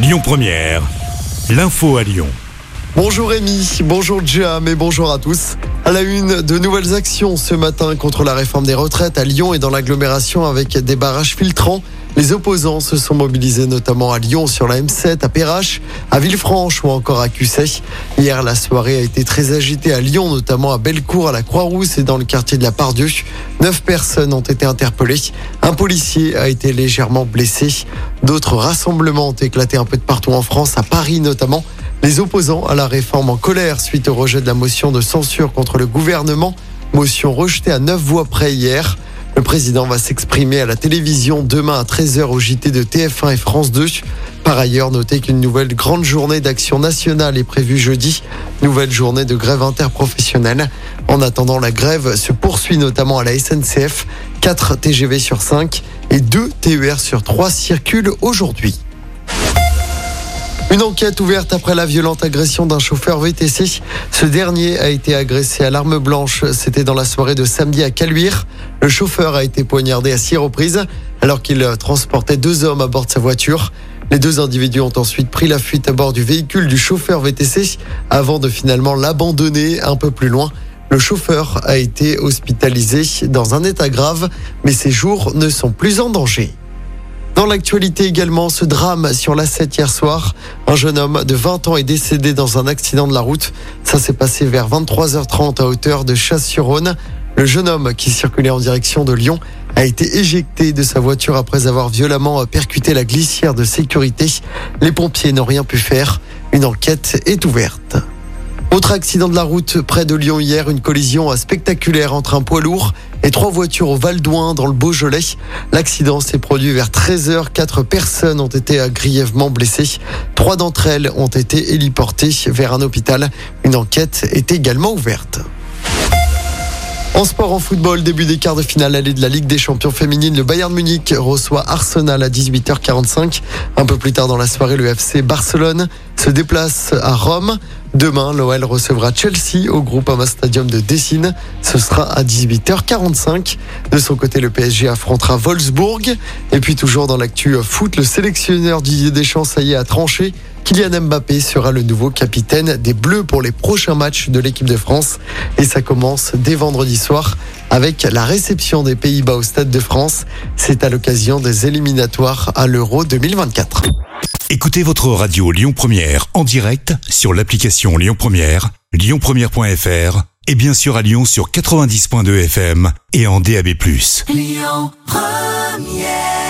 Lyon Première, l'info à Lyon. Bonjour Rémi, bonjour Jam et bonjour à tous. À la une, de nouvelles actions ce matin contre la réforme des retraites à Lyon et dans l'agglomération avec des barrages filtrants. Les opposants se sont mobilisés notamment à Lyon sur la M7, à Perrache, à Villefranche ou encore à Cusset. Hier, la soirée a été très agitée à Lyon, notamment à Bellecour, à la Croix-Rousse et dans le quartier de la Pardieu. Neuf personnes ont été interpellées. Un policier a été légèrement blessé. D'autres rassemblements ont éclaté un peu de partout en France, à Paris notamment. Les opposants à la réforme en colère suite au rejet de la motion de censure contre le gouvernement. Motion rejetée à neuf voix près hier. Le président va s'exprimer à la télévision demain à 13h au JT de TF1 et France 2. Par ailleurs, notez qu'une nouvelle grande journée d'action nationale est prévue jeudi. Nouvelle journée de grève interprofessionnelle. En attendant, la grève se poursuit notamment à la SNCF. 4 TGV sur 5 et 2 TER sur 3 circulent aujourd'hui. Une enquête ouverte après la violente agression d'un chauffeur VTC. Ce dernier a été agressé à l'arme blanche. C'était dans la soirée de samedi à Caluire. Le chauffeur a été poignardé à six reprises alors qu'il transportait deux hommes à bord de sa voiture. Les deux individus ont ensuite pris la fuite à bord du véhicule du chauffeur VTC avant de finalement l'abandonner un peu plus loin. Le chauffeur a été hospitalisé dans un état grave, mais ses jours ne sont plus en danger. Dans l'actualité également, ce drame sur la 7 hier soir. Un jeune homme de 20 ans est décédé dans un accident de la route. Ça s'est passé vers 23h30 à hauteur de Chasse-sur-Rhône. Le jeune homme qui circulait en direction de Lyon a été éjecté de sa voiture après avoir violemment percuté la glissière de sécurité. Les pompiers n'ont rien pu faire. Une enquête est ouverte. Autre accident de la route près de Lyon hier, une collision spectaculaire entre un poids lourd et trois voitures au Val d'Ouin dans le Beaujolais. L'accident s'est produit vers 13h. Quatre personnes ont été grièvement blessées. Trois d'entre elles ont été héliportées vers un hôpital. Une enquête est également ouverte. En sport, en football, début des quarts de finale allée de la Ligue des champions féminines, le Bayern Munich reçoit Arsenal à 18h45. Un peu plus tard dans la soirée, le FC Barcelone se déplace à Rome. Demain, l'OL recevra Chelsea au Groupama Stadium de Dessine. Ce sera à 18h45. De son côté, le PSG affrontera Wolfsburg. Et puis toujours dans l'actu foot, le sélectionneur Didier Deschamps, ça y est, a tranché. Kylian Mbappé sera le nouveau capitaine des Bleus pour les prochains matchs de l'équipe de France. Et ça commence dès vendredi soir avec la réception des Pays-Bas au Stade de France. C'est à l'occasion des éliminatoires à l'Euro 2024. Écoutez votre radio Lyon Première en direct sur l'application Lyon Première, lyonpremière.fr et bien sûr à Lyon sur 90.2 FM et en DAB+. Lyon Première